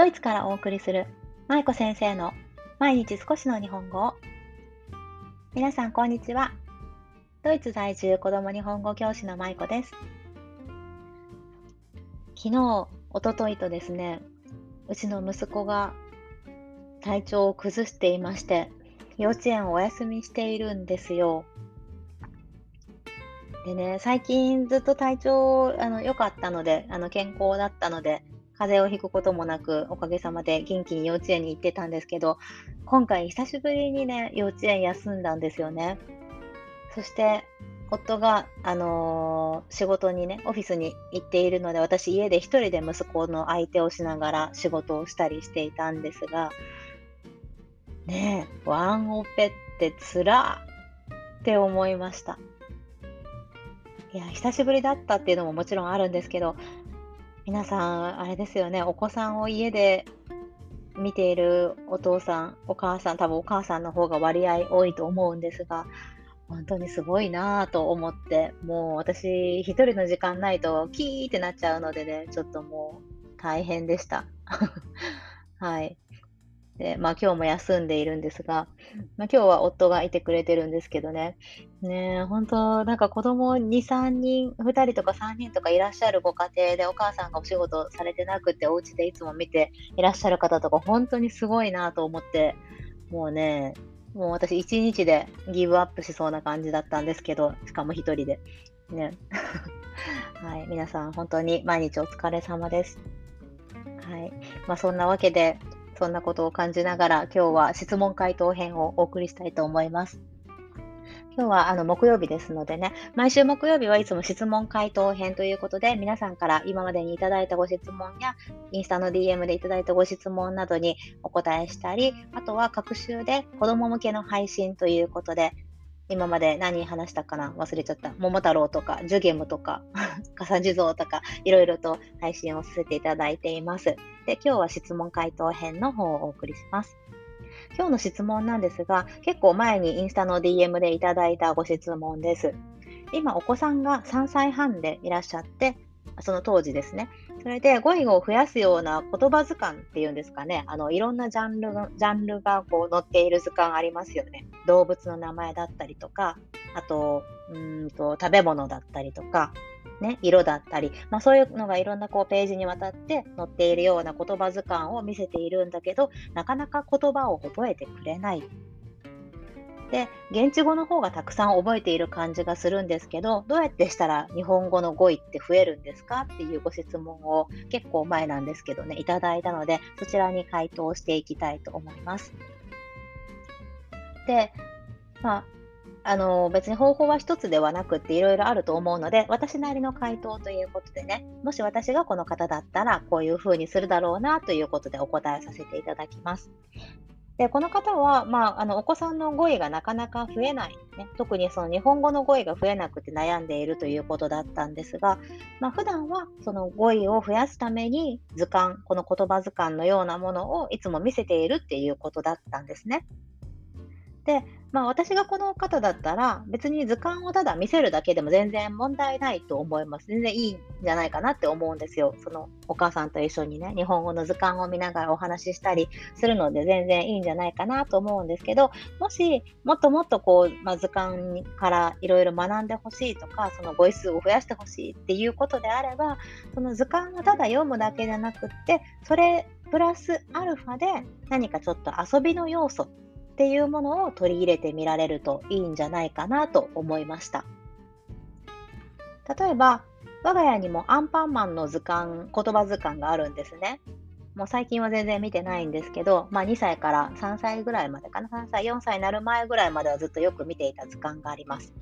ドイツからお送りする舞子先生の毎日少しの日本語皆さんこんにちは。ドイツ在住子供日本語教師の舞子です。昨日、おとといとですねうちの息子が体調を崩していまして幼稚園をお休みしているんですよ。でね、最近ずっと体調あの良かったので、あの健康だったので、風邪をひくこともなく、おかげさまで元気に幼稚園に行ってたんですけど、今回久しぶりにね、幼稚園休んだんですよね。そして、夫が、あのー、仕事にね、オフィスに行っているので、私家で一人で息子の相手をしながら仕事をしたりしていたんですが、ねえ、ワンオペってつらって思いました。いや、久しぶりだったっていうのももちろんあるんですけど、皆さん、あれですよね、お子さんを家で見ているお父さん、お母さん、多分お母さんの方が割合多いと思うんですが、本当にすごいなぁと思って、もう私、1人の時間ないとキーってなっちゃうのでね、ちょっともう大変でした。はい。で、まあ今日も休んでいるんですが、まあ今日は夫がいてくれてるんですけどね、ね本当なんか子供2、3人、2人とか3人とかいらっしゃるご家庭でお母さんがお仕事されてなくてお家でいつも見ていらっしゃる方とか本当にすごいなと思って、もうね、もう私1日でギブアップしそうな感じだったんですけど、しかも1人で。ね。はい、皆さん本当に毎日お疲れ様です。はい。まあそんなわけで、そんなことを感じながら今日は質問回答編をお送りしたいと思います。今日はあの木曜日ですのでね、毎週木曜日はいつも質問回答編ということで、皆さんから今までにいただいたご質問や、インスタの DM でいただいたご質問などにお答えしたり、あとは各週で子供向けの配信ということで、今まで何話したかな？忘れちゃった。桃太郎とか、ジュゲムとか、笠地蔵とか、いろいろと配信をさせていただいています。で、今日は質問回答編の方をお送りします。今日の質問なんですが、結構前にインスタの DM でいただいたご質問です。今、お子さんが3歳半でいらっしゃって、その当時ですね。それで語彙を増やすような言葉図鑑っていうんですかね。あの、いろんなジャンルジャンルがこう載っている図鑑ありますよね。動物の名前だったりとか、あと、うんと食べ物だったりとか、ね、色だったり、まあ、そういうのがいろんなこうページにわたって載っているような言葉図鑑を見せているんだけど、なかなか言葉を覚えてくれないで、現地語の方がたくさん覚えている感じがするんですけど、どうやってしたら日本語の語彙って増えるんですか？っていうご質問を結構前なんですけどね、いただいたので、そちらに回答していきたいと思います。で、まあ、あの別に方法は一つではなくっていろいろあると思うので、私なりの回答ということでね、もし私がこの方だったらこういうふうにするだろうなということでお答えさせていただきます。で、この方は、まあ、あの、お子さんの語彙がなかなか増えない、ね、特にその日本語の語彙が増えなくて悩んでいるということだったんですが、まあ、普段はその語彙を増やすために図鑑、この言葉図鑑のようなものをいつも見せているっていうことだったんですね。で、まあ、私がこの方だったら、別に図鑑をただ見せるだけでも全然問題ないと思います。全然いいんじゃないかなって思うんですよ。そのお母さんと一緒にね、日本語の図鑑を見ながらお話ししたりするので全然いいんじゃないかなと思うんですけど、もしもっともっとこう、まあ、図鑑からいろいろ学んでほしいとか、その語彙数を増やしてほしいっていうことであれば、その図鑑をただ読むだけじゃなくって、それプラスアルファで何かちょっと遊びの要素っていうものを取り入れてみられるといいんじゃないかなと思いました。例えば、我が家にもアンパンマンの図鑑、言葉図鑑があるんですね。もう最近は全然見てないんですけど、まあ、2歳から3歳ぐらいまでかな、3歳、4歳になる前ぐらいまではずっとよく見ていた図鑑があります。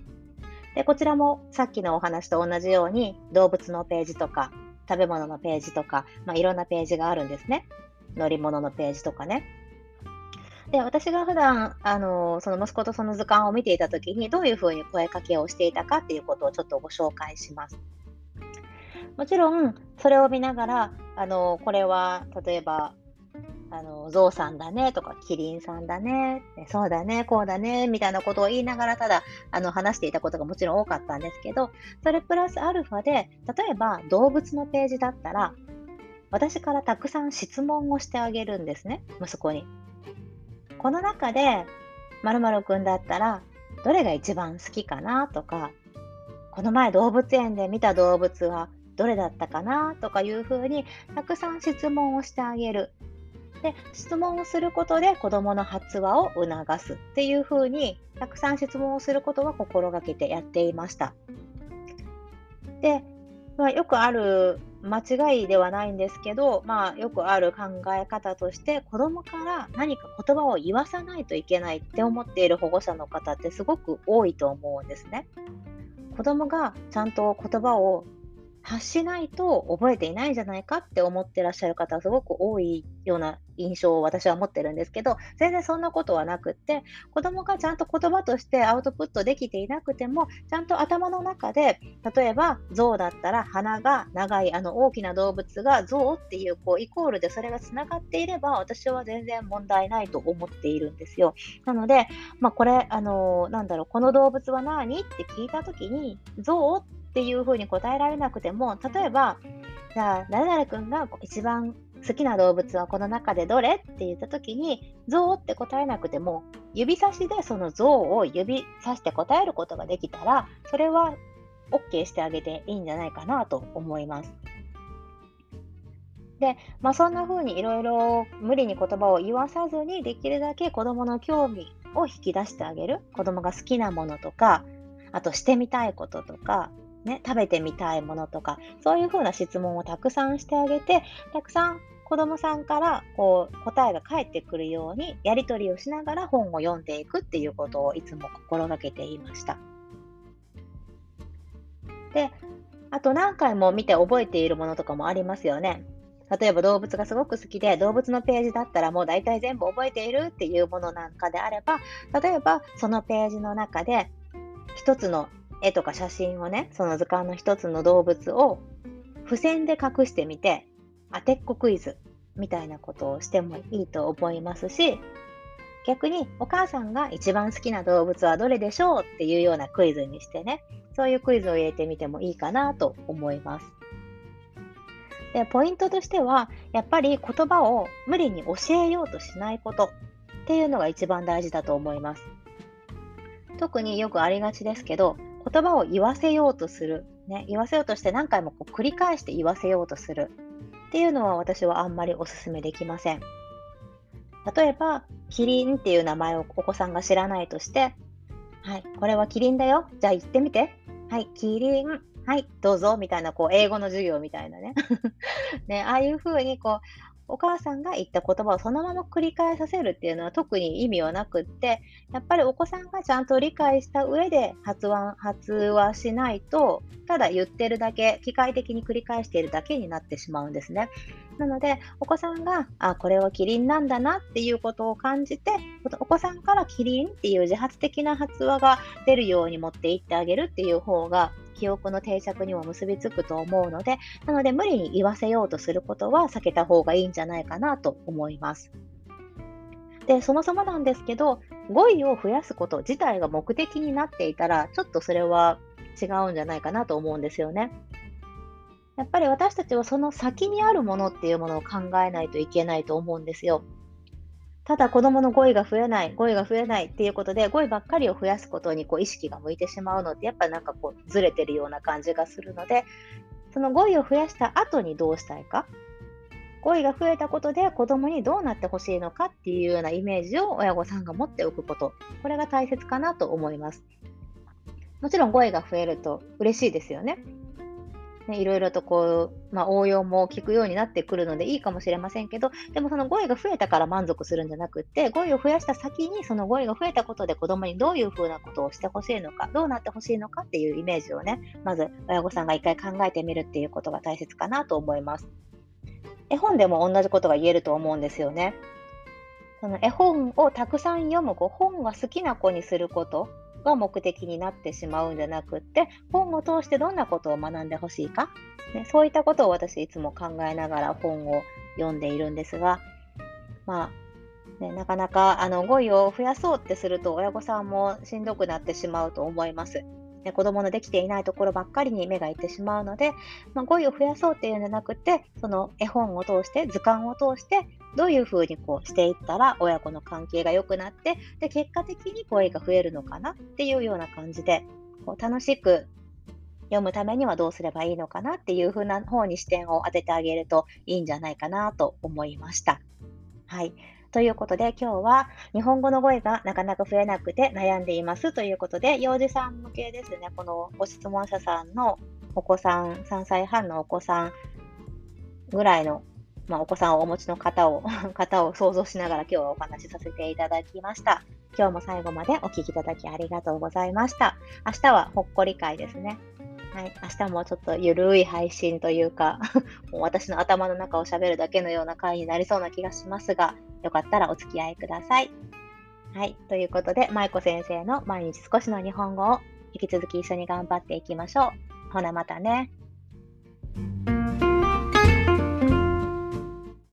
でこちらもさっきのお話と同じように動物のページとか食べ物のページとか、まあ、いろんなページがあるんですね。乗り物のページとかね。で、私が普段、あの、その息子とその図鑑を見ていたときに、どういうふうに声かけをしていたかっていうことをちょっとご紹介します。もちろん、それを見ながら、あの、これは、例えば、あの、ゾウさんだねとか、キリンさんだね、そうだね、こうだね、みたいなことを言いながら、ただ、あの、話していたことがもちろん多かったんですけど、それプラスアルファで、例えば動物のページだったら、私からたくさん質問をしてあげるんですね、息子に。この中で、まるくんだったら、どれが一番好きかなとか、この前動物園で見た動物はどれだったかなとかいうふうにたくさん質問をしてあげる。で質問をすることで子どもの発話を促すっていうふうにたくさん質問をすることは心がけてやっていました。で、まあ、よくある間違いではないんですけど、まあ、よくある考え方として子どもから何か言葉を言わさないといけないって思っている保護者の方ってすごく多いと思うんですね。子供がちゃんと言葉を発しないと覚えていないんじゃないかって思ってらっしゃる方はすごく多いような印象を私は持ってるんですけど、全然そんなことはなくって、子供がちゃんと言葉としてアウトプットできていなくても、ちゃんと頭の中で、例えば象だったら鼻が長いあの大きな動物が象っていうこうイコールでそれがつながっていれば、私は全然問題ないと思っているんですよ。なので、まあ、これ、あのなんだろう、この動物は何？って聞いたときに、象ってていうふうに答えられなくても、例えば、じゃあ、誰々君が一番好きな動物はこの中でどれって言った時に、象って答えなくても、指差しでその象を指さして答えることができたら、それは OK してあげていいんじゃないかなと思います。で、まあ、そんな風にいろいろ無理に言葉を言わさずにできるだけ子どもの興味を引き出してあげる子どもが好きなものとかあとしてみたいこととかね、食べてみたいものとか、そういうふうな質問をたくさんしてあげて、たくさん子供さんからこう答えが返ってくるようにやり取りをしながら本を読んでいくっていうことをいつも心がけていました。で、あと何回も見て覚えているものとかもありますよね。例えば動物がすごく好きで動物のページだったらもう大体全部覚えているっていうものなんかであれば例えばそのページの中で一つの絵とか写真をね、その図鑑の一つの動物を付箋で隠してみて、当てっこクイズみたいなことをしてもいいと思いますし、逆にお母さんが一番好きな動物はどれでしょうっていうようなクイズにしてね、そういうクイズを入れてみてもいいかなと思います。でポイントとしては、やっぱり言葉を無理に教えようとしないことっていうのが一番大事だと思います。特によくありがちですけど、言葉を言わせようとする、ね、言わせようとして何回もこう繰り返して言わせようとするっていうのは私はあんまりお勧めできません。例えば、キリンっていう名前をお子さんが知らないとして、はい、これはキリンだよ。じゃあ言ってみて。はい、キリン。はい、どうぞ。みたいな、こう、英語の授業みたいなね。ね、ああいうふうに、こう、お母さんが言った言葉をそのまま繰り返させるっていうのは特に意味はなくって、やっぱりお子さんがちゃんと理解した上で発話発話しないと、ただ言ってるだけ、機械的に繰り返しているだけになってしまうんですね。なので、お子さんが、あ、これはキリンなんだなっていうことを感じて、お子さんからキリンっていう自発的な発話が出るように持っていってあげるっていう方が記憶の定着にも結びつくと思うので、なので無理に言わせようとすることは避けた方がいいんじゃないかなと思います。で、そもそもなんですけど、語彙を増やすこと自体が目的になっていたら、ちょっとそれは違うんじゃないかなと思うんですよね。やっぱり私たちはその先にあるものっていうものを考えないといけないと思うんですよ。ただ子供の語彙が増えない、語彙が増えないっていうことで、語彙ばっかりを増やすことにこう意識が向いてしまうのって、やっぱなんかこうずれてるような感じがするので、その語彙を増やした後にどうしたいか。語彙が増えたことで子供にどうなってほしいのかっていうようなイメージを親御さんが持っておくこと。これが大切かなと思います。もちろん語彙が増えると嬉しいですよね。ね、いろいろとこう、まあ、応用も聞くようになってくるのでいいかもしれませんけど、でもその語彙が増えたから満足するんじゃなくって、語彙を増やした先にその語彙が増えたことで子供にどういうふうなことをしてほしいのか、どうなってほしいのかっていうイメージをね、まず親御さんが一回考えてみるっていうことが大切かなと思います。絵本でも同じことが言えると思うんですよね。その絵本をたくさん読む子、本が好きな子にすることが目的になってしまうんじゃなくって、本を通してどんなことを学んでほしいか、ね、そういったことを私いつも考えながら本を読んでいるんですが、まあ、ね、なかなかあの語彙を増やそうってすると親御さんもしんどくなってしまうと思います。子供のできていないところばっかりに目がいってしまうので、まあ、語彙を増やそうっていうんじゃなくて、その絵本を通して、図鑑を通して、どういうふうにこうしていったら親子の関係が良くなって、で、結果的に語彙が増えるのかなっていうような感じで、こう楽しく読むためにはどうすればいいのかなっていうふうな方に視点を当ててあげるといいんじゃないかなと思いました。はい。ということで今日は日本語の語彙がなかなか増えなくて悩んでいますということで幼児さん向けですねこのご質問者さんのお子さん3歳半のお子さんぐらいの、まあ、お子さんをお持ちの方を 方を想像しながら今日はお話しさせていただきました。今日も最後までお聴きいただきありがとうございました。明日はほっこり会ですね。はい、明日もちょっとゆるい配信というか もう私の頭の中を喋るだけのような回になりそうな気がしますが、よかったらお付き合いください。はい、ということで、舞子先生の毎日少しの日本語を引き続き一緒に頑張っていきましょう。ほなまたね。